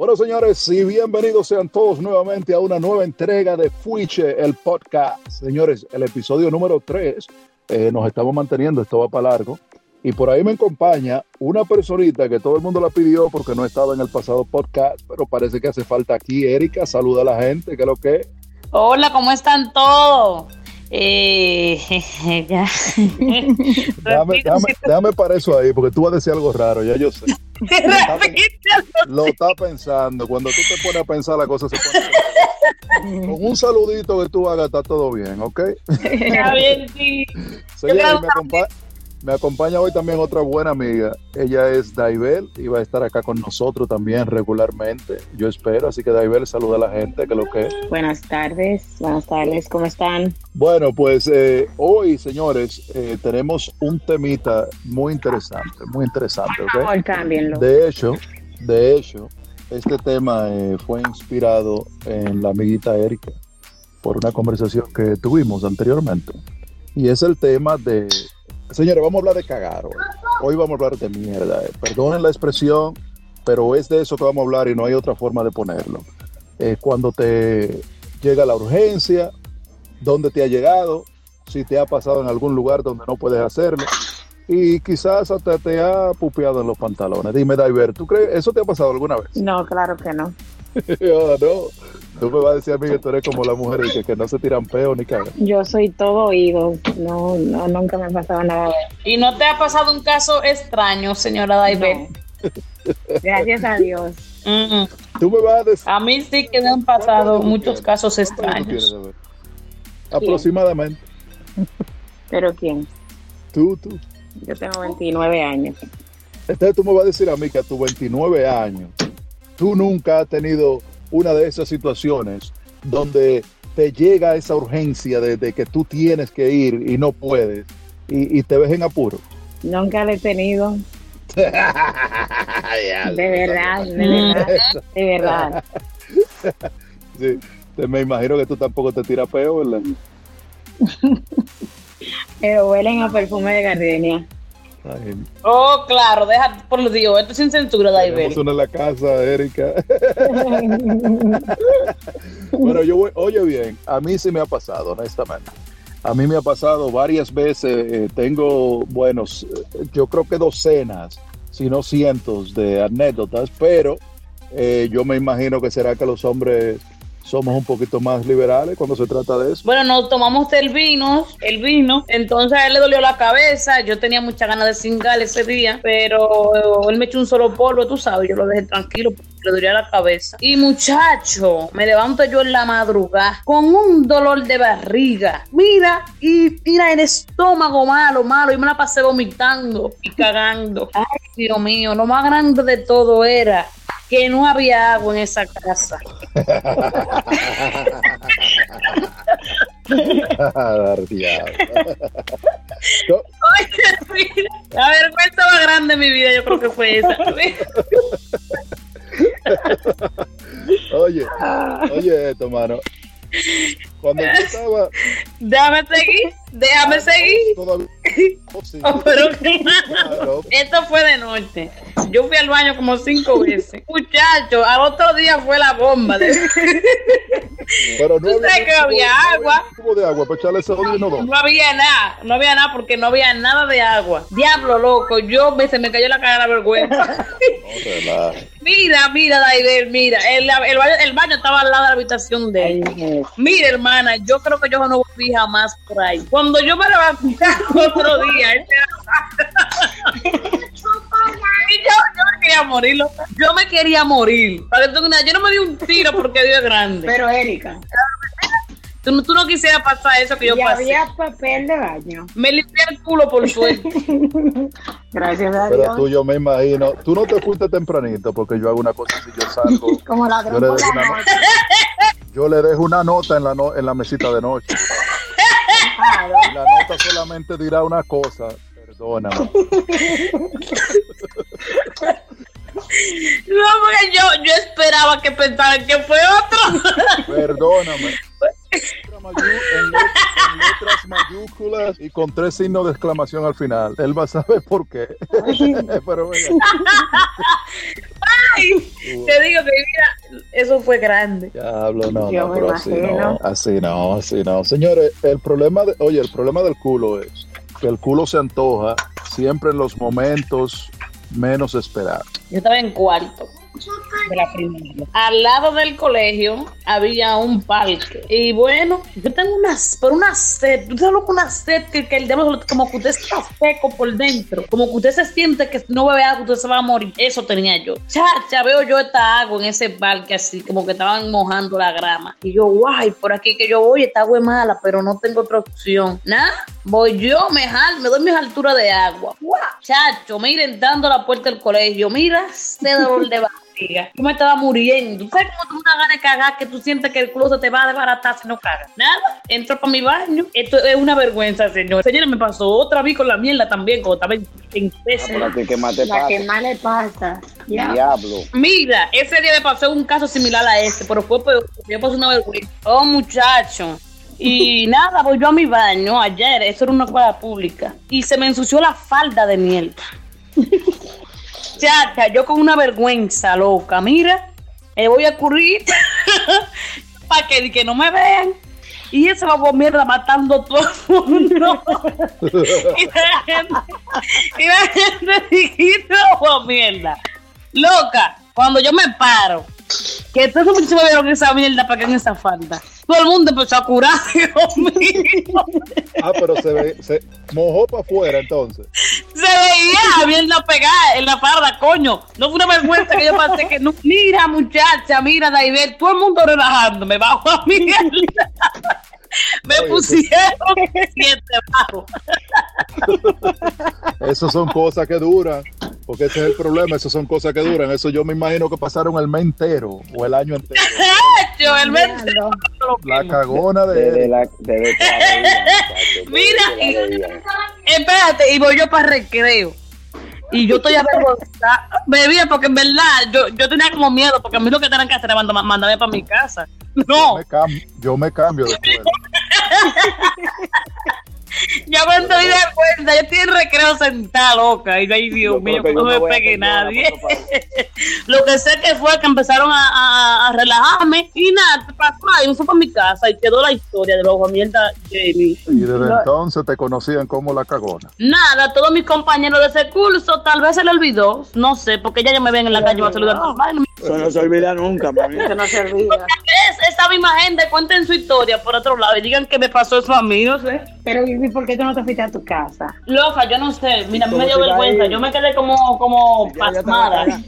Bueno, señores, y bienvenidos sean todos nuevamente a una nueva entrega de Fuiche, el podcast. Señores, el episodio número 3, eh, nos estamos manteniendo, esto va para largo. Y por ahí me acompaña una personita que todo el mundo la pidió porque no estaba en el pasado podcast, pero parece que hace falta aquí. Erika, saluda a la gente, ¿qué es lo que? Hola, ¿cómo están todos? Eh, ya. para eso ahí, porque tú vas a decir algo raro, ya yo sé. Lo está pensando. Cuando tú te pones a pensar, la cosa se pone. Con un saludito que tú hagas, está todo bien, ¿ok? Está bien, sí. Señora, me, me acompaña hoy también otra buena amiga. Ella es Daibel y va a estar acá con nosotros también regularmente. Yo espero. Así que Daibel, saluda a la gente, que lo que Buenas tardes, buenas tardes, ¿cómo están? Bueno, pues eh, hoy, señores, eh, tenemos un temita muy interesante, muy interesante. ¿okay? De hecho, de hecho, este tema eh, fue inspirado en la amiguita Erika por una conversación que tuvimos anteriormente. Y es el tema de Señores, vamos a hablar de cagar hoy. Hoy vamos a hablar de mierda. Eh. Perdonen la expresión, pero es de eso que vamos a hablar y no hay otra forma de ponerlo. Eh, cuando te llega la urgencia, dónde te ha llegado, si te ha pasado en algún lugar donde no puedes hacerlo y quizás hasta te ha pupeado en los pantalones. Dime, Daiver, ¿tú crees eso te ha pasado alguna vez? No, claro que no. oh, no. Tú me vas a decir a mí que tú eres como la mujer y que, no se tiran peo ni cagan. Yo soy todo oído. No, no, nunca me ha pasado nada. ¿Y no te ha pasado un caso extraño, señora Daiber? Gracias a Dios. Tú me vas a decir. A mí sí que me han pasado muchos casos extraños. Aproximadamente. ¿Pero quién? Tú, tú. Yo tengo 29 años. Entonces tú me vas a decir a mí que a tus 29 años tú nunca has tenido una de esas situaciones donde te llega esa urgencia de, que tú tienes que ir y no puedes y, te ves en apuro? Nunca lo he tenido. de verdad, de verdad, de verdad. Sí, me imagino que tú tampoco te tiras peo, ¿verdad? Pero huelen a perfume de gardenia. Oh, claro, deja por los dios, esto es sin censura, David. una en la casa, Erika. bueno, yo voy, oye bien, a mí sí me ha pasado, honestamente. A mí me ha pasado varias veces, eh, tengo, buenos, yo creo que docenas, si no cientos de anécdotas, pero eh, yo me imagino que será que los hombres somos un poquito más liberales cuando se trata de eso. Bueno, nos tomamos el vino, el vino, entonces a él le dolió la cabeza, yo tenía mucha ganas de cingar ese día, pero él me echó un solo polvo, tú sabes, yo lo dejé tranquilo le dolía la cabeza. Y muchacho, me levanto yo en la madrugada con un dolor de barriga, mira, y mira el estómago malo, malo, y me la pasé vomitando y cagando. Ay, Dios mío, lo más grande de todo era que no había agua en esa casa. la vergüenza más grande de mi vida, yo creo que fue esa. oye, oye esto, mano. Cuando yo estaba. Déjame seguir, déjame seguir. Oh, pero Esto fue de noche. Yo fui al baño como cinco veces. Muchacho, al otro día fue la bomba. De... Pero no ¿Tú sabes que había agua. de agua para echarle ese no, no había nada, no había nada porque no había nada de agua. Diablo loco, yo me, se me cayó la cara de la vergüenza. Mira, mira, Daider, mira, el, el, baño, el, baño, estaba al lado de la habitación de él. Mira, hermana, yo creo que yo no volví jamás por ahí. Cuando yo me levanté otro día, yo, yo me quería morir, yo me quería morir. Yo no me di un tiro porque Dios es grande. Pero Erika. Tú, no quisieras pasar eso que yo y pasé. había papel de baño. Me limpié el culo por suerte. Gracias a Dios. Pero tú, yo me imagino. Tú no te fuiste tempranito porque yo hago una cosa así, yo salgo. Como la yo, le dejo una nota, yo le dejo una nota en la, en la mesita de noche. la nota solamente dirá una cosa. Perdóname. No, porque yo, yo esperaba que pensaran que fue otro. Perdóname. En letras mayúsculas y con tres signos de exclamación al final. Él va a saber por qué. Pero venga. te digo que mira, eso fue grande. Diablo, no, Yo no, me pero así imagino. no, así no, así no. Señores, el problema de, oye, el problema del culo es que el culo se antoja siempre en los momentos menos esperados. Yo estaba en cuarto de la primaria. Al lado del colegio había un parque. Y bueno, yo tengo una, por una sed, tú sabes una sed que, el diablo, como que usted está seco por dentro, como que usted se siente que no bebe agua, usted se va a morir. Eso tenía yo. Chacha, veo yo esta agua en ese parque así, como que estaban mojando la grama. Y yo, guay, por aquí que yo voy, esta agua es mala, pero no tengo otra opción. Nada, voy yo, me jal, me doy mis alturas de agua. Guau, chacho, iré dando la puerta del colegio. Mira, ese dolor de Yo me estaba muriendo. ¿Tú sabes cómo tú una gana de cagar que tú sientes que el culo se te va a desbaratar si no cagas? Nada, entro para mi baño. Esto es una vergüenza, señor. Señora, me pasó otra vez con la mierda también, cuando estaba en, en Ah, peso. pero a ti, ¿qué más te La pasa? que más le pasa. Ya. Diablo. Mira, ese día me pasó un caso similar a este, pero fue peor, porque yo pasé una vergüenza. Oh, muchacho. Y nada, voy yo a mi baño ayer, eso era una escuela pública, y se me ensució la falda de mierda. Chacha, yo con una vergüenza loca, mira, eh, voy a ocurrir para que, que no me vean. Y ese babo mierda matando todo el mundo. y la gente, y la gente mierda. Loca, cuando yo me paro, que todos los muchachos me vieron esa mierda para que en esa falda. Todo el mundo empezó a curar, Dios mío. Ah, pero se, ve, se mojó para afuera entonces. Se veía la mierda pegada en la farda, coño. No fue una vergüenza que yo pasé que no. Mira, muchacha, mira, David, todo el mundo relajándome bajo a mierda. Me Oye, pusieron siete bajo. Esas son cosas que duran, porque ese es el problema, esas son cosas que duran. Eso yo me imagino que pasaron el mes entero o el año entero. Yo, el mes Diablo. La cagona Desde de la, muchacho, Mira, veía. Espérate, y voy yo para recreo. Y yo estoy avergonzada. Bebía porque en verdad yo, yo tenía como miedo, porque a mí lo que tenían que hacer era manda- mandarme para mi casa. yo No, me, yo me cambio de escuela. Ya cuando di de cuenta, yo estoy en recreo sentada loca. Y yo, ay, Dios Yo mío, que no yo me me pegue nadie. Lo que sé que fue que empezaron a, a- a relajarme y nada, ¿qué pasó? Y me fui para mi casa y quedó la historia de los mierda Jamie. Y desde entonces te conocían como la cagona. Nada, todos mis compañeros de ese curso, tal vez se le olvidó, no sé, porque ya, ya me ven en la calle, me va a saludar. No me- Eso no se olvida nunca, mami. Eso no se olvida. es esa misma gente, cuenten su historia por otro lado y digan que me pasó eso a mí, no sé. Pero, ¿y por qué tú no te fuiste a tu casa? Loca, yo no sé, mira, a mí ¿Cómo me dio vergüenza, yo me quedé como, como Ya, ya pasmada, va a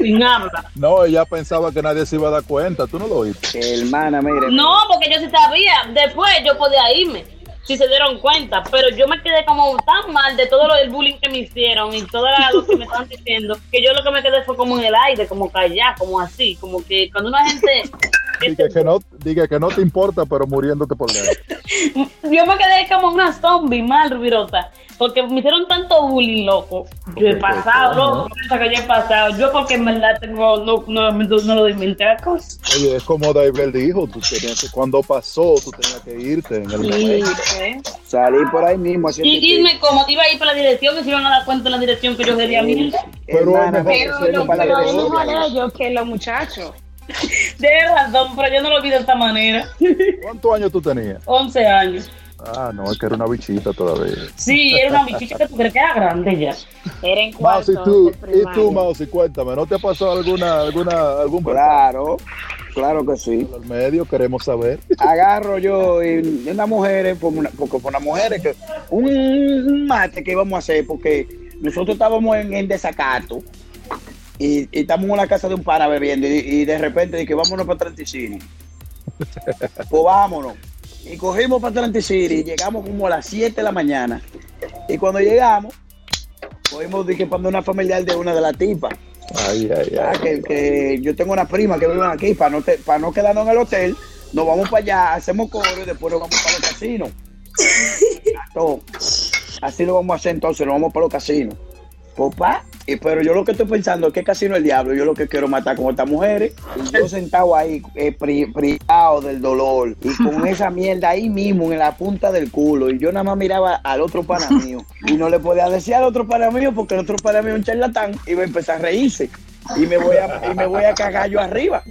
sin habla. No, ella pensaba que nadie se iba a dar cuenta, tú no lo oíste. Hermana, mire. No, porque yo sí sabía, después yo podía irme, si se dieron cuenta, pero yo me quedé como tan mal de todo lo del bullying que me hicieron y todo lo que me estaban diciendo, que yo lo que me quedé fue como en el aire, como callada, como así, como que cuando una gente... Diga que no, diga que no te importa, pero muriéndote por dentro. Yo me quedé como una zombie mal, Rubirota, porque me hicieron tanto bullying, loco. Yo he pasado, loco, cosa que yo he pasado. Yo porque en verdad tengo, no, no, no, no lo inventé la cosa. Oye, es como David dijo, tú tenías que, cuando pasó, tú tenías que irte en el Y, momento. Salí por ahí mismo haciendo. y irme como te iba a ir para la dirección y se iban a dar cuenta de la dirección que yo quería mierda. Pero Hermana, es mejor Pero para pero la lo mejor ellos que los muchachos. De razón, pero yo no lo vi de esta manera. ¿Cuántos años tú tenías? 11 años. Ah, no, es que era una bichita todavía. Sí, era una bichicha que tú crees que era grande ya. Era en Mouse, cuarto y tú, de y tú. Mouse, cuéntame, ¿no te ha pasado alguna, alguna, algún Claro, claro que sí. al medio? Queremos saber. Agarro yo y una mujer, por una, porque por una mujer, que un, un mate que íbamos a hacer, porque nosotros estábamos en, en desacato y, y estamos en la casa de un pana bebiendo y, y de repente dije, vámonos para Atlantic City. pues vámonos. Y cogimos para Atlantic City y llegamos como a las 7 de la mañana. Y cuando llegamos, cogimos dije, para una familiar de una de las tipas. Ay, ay, Ah, ay. que, que yo tengo una prima que vive aquí, para no, te- para no quedarnos en el hotel, nos vamos para allá, hacemos coro y después nos vamos para los casinos. Así lo vamos a hacer entonces, nos vamos para los casinos. Papá, y, pero yo lo que estoy pensando es que casino el diablo, yo lo que quiero es matar con estas mujeres, y yo sentado ahí, eh, pri- privado del dolor, y con esa mierda ahí mismo en la punta del culo, y yo nada más miraba al otro pana mío, y no le podía decir al otro pana mío, porque el otro pana mío, un charlatán, iba a empezar a reírse. y me voy a, y me voy a cagar yo arriba.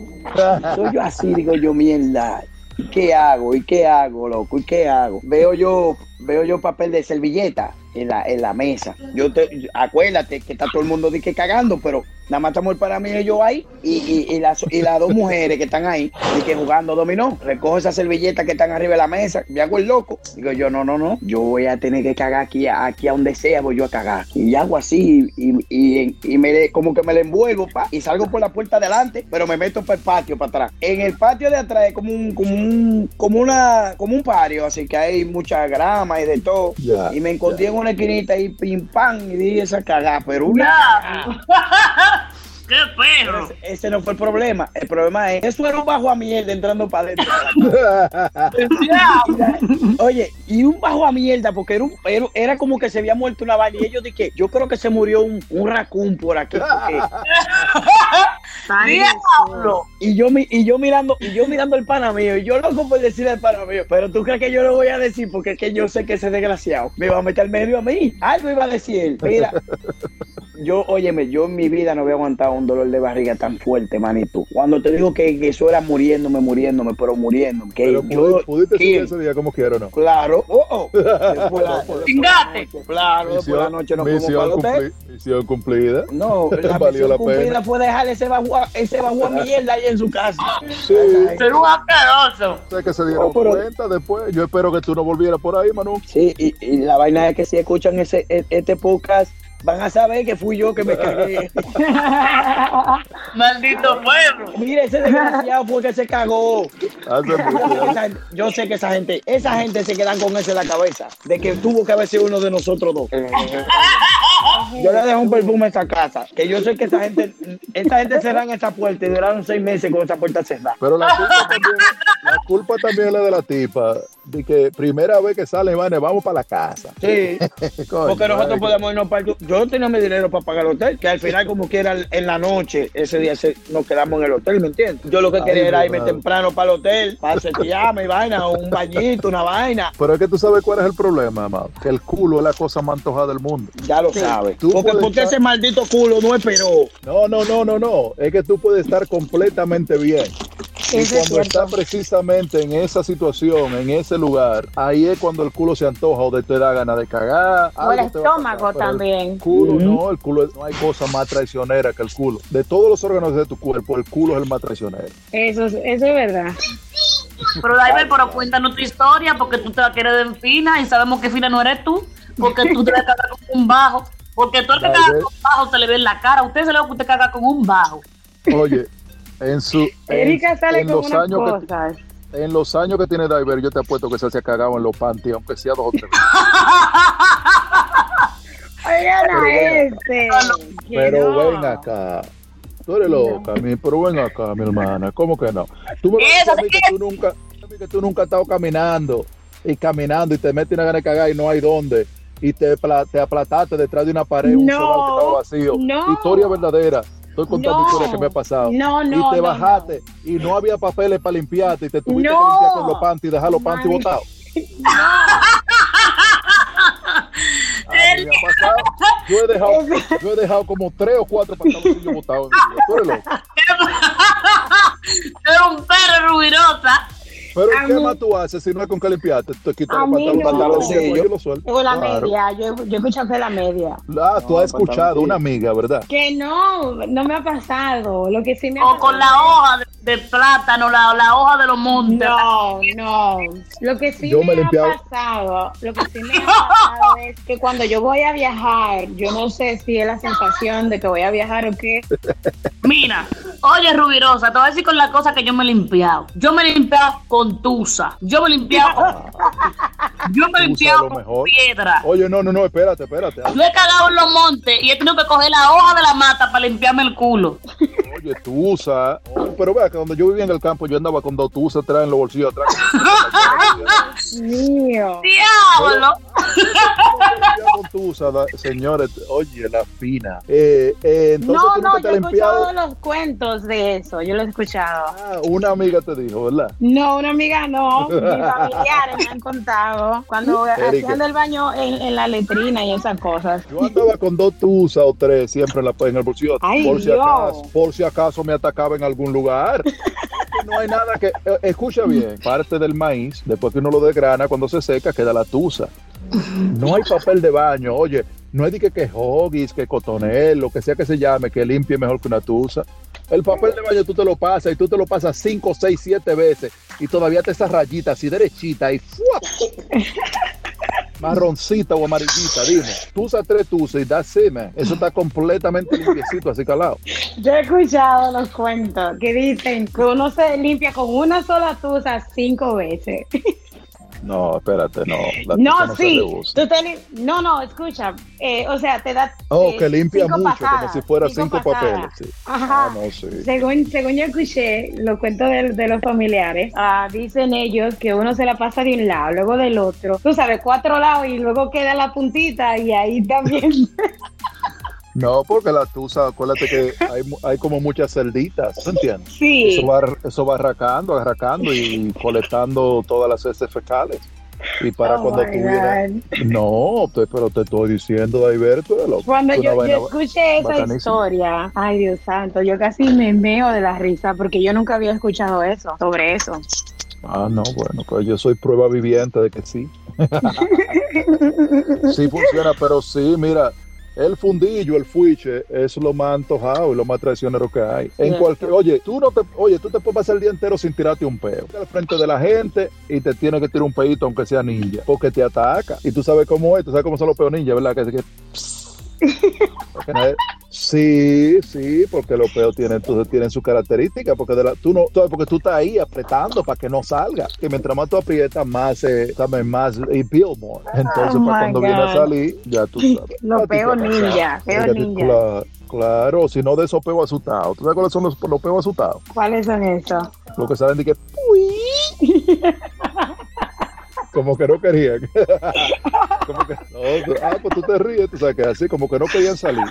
Soy yo así, digo yo, mierda. ¿Y qué hago? ¿Y qué hago, loco? ¿Y qué hago? Veo yo, veo yo papel de servilleta en la, en la mesa. Yo te, acuérdate que está todo el mundo de que cagando, pero nada más estamos el para mí y yo ahí, y, y, y, las, y las dos mujeres que están ahí, y que jugando dominó, recojo esas servilletas que están arriba de la mesa, me hago el loco. Digo yo, no, no, no, yo voy a tener que cagar aquí, aquí a donde sea, voy yo a cagar. Y hago así, y, y, y me, como que me le envuelvo, pa, y salgo por la puerta adelante, pero me meto para el patio, para atrás. En el patio de atrás es como un, como un, como una, como un patio, así que hay mucha grama y de todo. Y me encontré en una esquinita y pim pam, y di esa cagada, pero una... ¡Qué perro! Ese, ese no fue el problema. El problema es, eso era un bajo a mierda entrando para adentro. Oye, y un bajo a mierda, porque era, un, era, era como que se había muerto una vaina. Y ellos dije, yo creo que se murió un, un raccoon por aquí. ¡Diablo! y yo mi- y yo mirando, y yo mirando el pana mío, y yo loco por decirle al pana mío, pero tú crees que yo lo voy a decir porque es que yo sé que ese desgraciado me va a meter al medio a mí. Algo iba a decir él. Mira, yo, óyeme, yo en mi vida no había aguantado un dolor de barriga tan fuerte, manito. Cuando te digo que, que eso era muriéndome, muriéndome, pero muriéndome. Que Pero yo, pudi- pudiste que- seguir ese día como quiera o no. Claro, oh, oh. Después la- después Chingate. Claro, después de la noche para misión, hotel. cumpli- misión cumplida. No, la Valió misión la cumplida pena. fue dejar ese bajo, a- ese bajo a mierda ahí en su casa. Sí. Ser un asqueroso. Sé que se dieron Oh, pero- cuenta después. Yo espero que tú no volvieras por ahí, Manu. Sí, y, y la vaina es que si escuchan ese, e- este podcast, van a saber que fui yo que me cagué. Maldito perro. Mire, ese desgraciado fue que se cagó. Gente- yo sé que esa gente, esa gente se quedan con eso en la cabeza, de que tuvo que haber sido uno de nosotros dos. Yo le dejo un perfume a esta casa, que yo sé que esa gente, esta gente cerran esa puerta y duraron seis meses con esa puerta cerrada. Pero la culpa también, culpa también es la de la tipa. De que primera vez que sale, Iván, vamos para la casa. Sí, Coño, porque nosotros ay, podemos irnos para el... Yo tenía mi dinero para pagar el hotel, que al final como quiera en la noche, ese día se- nos quedamos en el hotel, ¿me entiendes? Yo lo que Ay, quería era irme temprano para el hotel, para setearme, vaina, un bañito, una vaina. Pero es que tú sabes cuál es el problema, amado. Que el culo es la cosa más antojada del mundo. Ya lo sabes. Tú Porque, porque estar- ese maldito culo no esperó. No, no, no, no, no. Es que tú puedes estar completamente bien. Y es cuando está precisamente en esa situación, en ese lugar, ahí es cuando el culo se antoja o de te da ganas de cagar. O el estómago pasar, pero el también. culo, no, el culo, no hay cosa más traicionera que el culo. De todos los órganos de tu cuerpo, el culo es el más traicionero. Eso, es- eso es verdad. Pero David, pero cuéntanos tu historia porque tú te la quieres de fina y sabemos que fina no eres tú. Porque tú te la cagas con un bajo. Porque tú el que caga con bajo se le ve en la cara. A usted se le ve que usted caga con un bajo. Oye, en su en, Erika sale en con los unas años que en los años que tiene Diver, yo te apuesto que se ha cagado en los panties, aunque sea dos o tres. veces. Oigan Pero a este. Pero no. ven acá. Tú eres loca, mi, pero ven acá, mi hermana. ¿Cómo que no? Tú me vas a decir a mí que tú nunca, que tú nunca has estado caminando y caminando y te metes una gana de cagar y no hay dónde. Y te, pla- te aplataste detrás de una pared, un No, solar que estaba vacío. no. Historia verdadera. Estoy contando No. historias que me ha pasado. No, no, y te no, bajaste y no había papeles para limpiarte y te tuviste No. que limpiar con los panties y dejar los panties botados. A mí me ha pasado. Yo he dejado, yo he dejado como tres o cuatro pantaloncillos botados. Tú eres loco. Es un perro rubirosa. Pero A ¿qué mí- más tú haces si no es con que limpiarte? Te quitas A los mí pantalones, no. pantaloncillos y lo sueltas. O la Claro. media, yo, yo escucho que la media. Ah, tú No, has escuchado, una amiga, ¿verdad? Que no, no me ha pasado. Lo que sí me ha O con la hoja de, de plátano, la, la hoja de los montes. No, no. Lo que sí Yo me, me ha pasado, lo que sí me ha pasado es que cuando yo voy a viajar, yo no sé si es la sensación de que voy a viajar o qué. Mira, oye, Rubirosa, te voy a decir con la cosa que yo me he limpiado. Yo me he limpiado con tusa. Yo me he limpiado con... Yo me he Tusa limpiado lo con mejor. piedra. Oye, no, no, no, espérate, espérate. Yo he cagado en los montes y he tenido que coger la hoja de la mata para limpiarme el culo. Oye, tú usas. Pero vea que donde yo vivía en el campo, yo andaba con dos tuzas atrás en los bolsillos atrás. Mío. ¡Diablo! señores, oye, la fina. Eh, eh, entonces No, tú no, yo he escuchado los cuentos de eso, yo lo he escuchado. Ah, una amiga te dijo, ¿verdad? No, una amiga no, mis familiares me han contado cuando Erika. hacían del baño en, en la letrina y esas cosas. Yo andaba con dos tusas o tres siempre en, la, en el bolsillo. Ay, por, si Dios. acaso, por si acaso me atacaba en algún lugar. No hay nada que. eh, escucha bien, parte del maíz, después que uno lo desgrana, cuando se seca, queda la tusa. No hay papel de baño, oye. No de que, que hoggies, que cotonel, lo que sea que se llame, que limpie mejor que una tusa. El papel de baño tú te lo pasas y tú te lo pasas cinco, seis, siete veces y todavía te esas rayitas así derechita y ¡fua! Marroncita o amarillita, dime. Tú usas tres tusas y it, man. Eso está completamente limpiecito, así calado. Yo he escuchado los cuentos que dicen que uno se limpia con una sola tusa cinco veces. No, espérate, no. La No, sí. Tú te no, no, escucha. eh, o sea, te da. Oh, eh, que limpia mucho, pasadas, como si fuera cinco, papeles. sí. Ajá. Ah, no, sí. Según, según yo escuché los cuentos de, de los familiares, ah, dicen ellos que uno se la pasa de un lado, luego del otro. Tú sabes, cuatro lados y luego queda la puntita y ahí también. No, porque la tusa, acuérdate que hay, como muchas celditas, ¿te entiendes? sí. Eso va, eso va arracando, arracando y colectando todas las heces fecales. Y para Oh cuando. God. No, te- pero te estoy diciendo, lo Cuando yo, vaina yo escuché esa bacanísima. historia, ay Dios santo, yo casi me meo de la risa porque yo nunca había escuchado eso, sobre eso. Ah, no, bueno, pues yo soy prueba viviente de que sí. sí funciona, pero sí, mira, el fundillo, el fuiche, es lo más antojado y lo más traicionero que hay. En cualquier, oye, tú no te, oye, tú te puedes pasar el día entero sin tirarte un peo. Al frente de la gente y te tienes que tirar un peito aunque sea ninja, porque te ataca. Y tú sabes cómo es, tú sabes cómo son los peos ninja, ¿verdad? Que, que Sí, sí, porque los peos tienen, entonces tienen su característica, porque de la, tú no, tú- porque tú estás ahí apretando para que no salga. Que mientras más tú aprietas, más se, sabes, más y peel more. Entonces, Oh, para my cuando viene a salir, ya tú sabes. Los peos ninja, peos ninja. cla- Claro, si no de esos peos asustados. ¿Tú sabes cuáles son los, los peos asustados? ¿Cuáles son esos? Los que salen de que. Como que no querían. como que, no, ah, pues tú te ríes, tú sabes que así, como que no querían salir.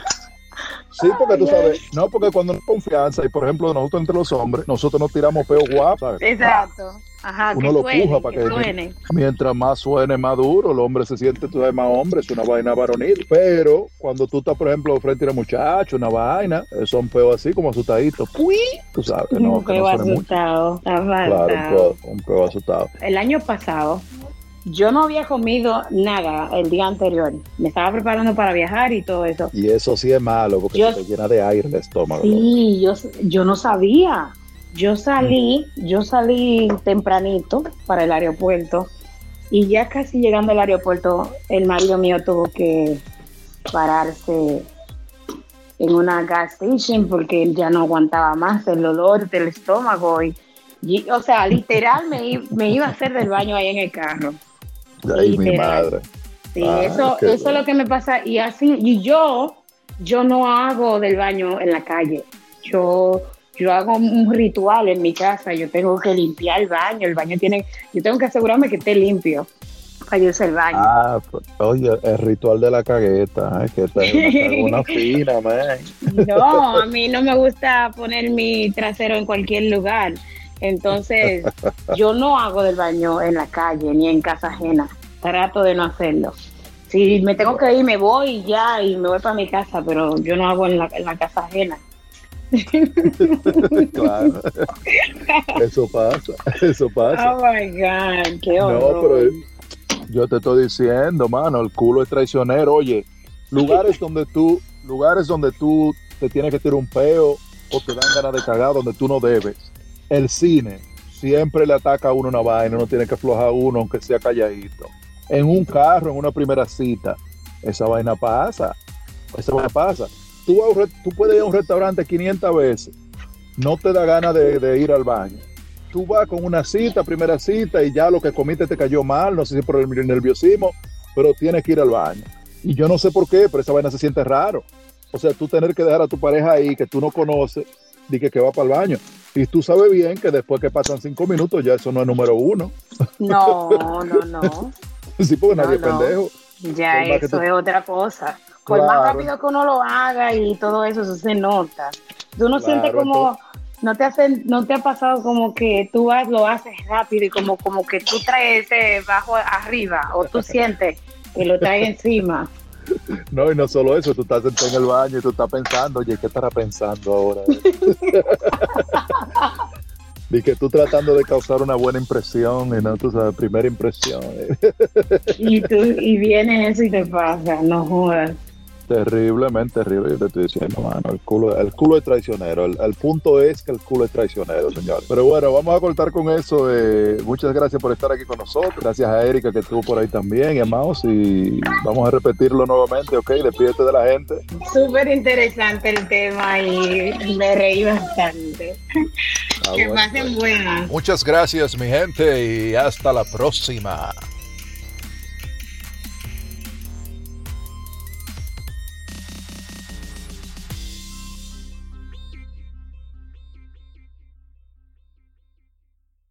Sí, porque tú sabes, no, porque cuando no hay confianza, y por ejemplo, nosotros entre los hombres, nosotros nos tiramos peos guapos, ¿sabes? Exacto. Ajá, Uno que lo suene, puja para que- suene. Mientras más suene, más duro, el hombre se siente, tú sabes, más hombre, es una vaina varonil. Pero cuando tú estás, por ejemplo, frente a una muchacha, una vaina, eh, son peos así como asustaditos. ¡Pui! Tú sabes, no, un peo no asustado. Claro, un peo, un peo asustado. El año pasado, yo no había comido nada el día anterior. Me estaba preparando para viajar y todo eso. Y eso sí es malo, porque Yo- se te llena de aire el estómago. Sí, yo, yo no sabía. Yo salí, yo salí tempranito para el aeropuerto y ya casi llegando al aeropuerto, el marido mío tuvo que pararse en una gas station porque él ya no aguantaba más el olor del estómago y, y, o sea, literal me, me iba a hacer del baño ahí en el carro. Ay, mi Literal. madre. Sí, Ah, eso, es lo que me pasa. Y así, y yo, yo no hago del baño en la calle. Yo, yo hago un ritual en mi casa. Yo tengo que limpiar el baño. El baño tiene, yo tengo que asegurarme que esté limpio para yo el baño. Ah, pues, oye, el ritual de la cagueta, que esta es una, una fina, man. No, a mí no me gusta poner mi trasero en cualquier lugar. Entonces, yo no hago del baño en la calle ni en casa ajena. Trato de no hacerlo. Si me tengo que ir, me voy y ya y me voy para mi casa, pero yo no hago en la, en la casa ajena. Claro. Eso pasa, eso pasa. Oh my God, qué No, horror. pero yo te estoy diciendo, mano, el culo es traicionero. Oye, lugares donde tú, lugares donde tú te tienes que tirar un peo o te dan ganas de cagar donde tú no debes. El cine siempre le ataca a uno una vaina, uno tiene que aflojar uno aunque sea calladito. En un carro, en una primera cita, esa vaina pasa. Esa vaina pasa. Tú, a tú puedes ir a un restaurante 500 veces, no te da ganas de, ir al baño tú vas con una cita, primera cita, y ya lo que comiste te cayó mal, no sé si por el nerviosismo, pero tienes que ir al baño. Y yo no sé por qué, pero esa vaina se siente raro. O sea, tú tener que dejar a tu pareja ahí que tú no conoces, y que, que va para el baño. Y tú sabes bien que después que pasan cinco minutos, ya eso no es número uno. No, no, no. sí, porque No, nadie es pendejo. Ya Por eso tú- es otra cosa. Por Claro. más rápido que uno lo haga y todo eso, eso se nota. Tú no sientes como, no te hacen, no te ha pasado como que tú lo haces rápido y como, como que tú traes ese bajo arriba o tú sientes que lo traes encima. No, y no solo eso, tú estás sentado en el baño y tú estás pensando, oye, ¿qué estará pensando ahora? Y que tú tratando de causar una buena impresión y no, sabes, primera impresión. Y tú, y viene eso y te pasa, no jodas. Terriblemente terrible, yo te estoy diciendo, mano, el culo, el culo es traicionero. El, el punto es que el culo es traicionero, señor. Pero bueno, vamos a cortar con eso. eh, muchas gracias por estar aquí con nosotros. Gracias a Erika que estuvo por ahí también, y a Maus, y vamos a repetirlo nuevamente, ¿ok? Despídete de la gente. Súper interesante el tema y me reí bastante. Ah, que bueno, pasen buenas. Muchas gracias, mi gente, y hasta la próxima.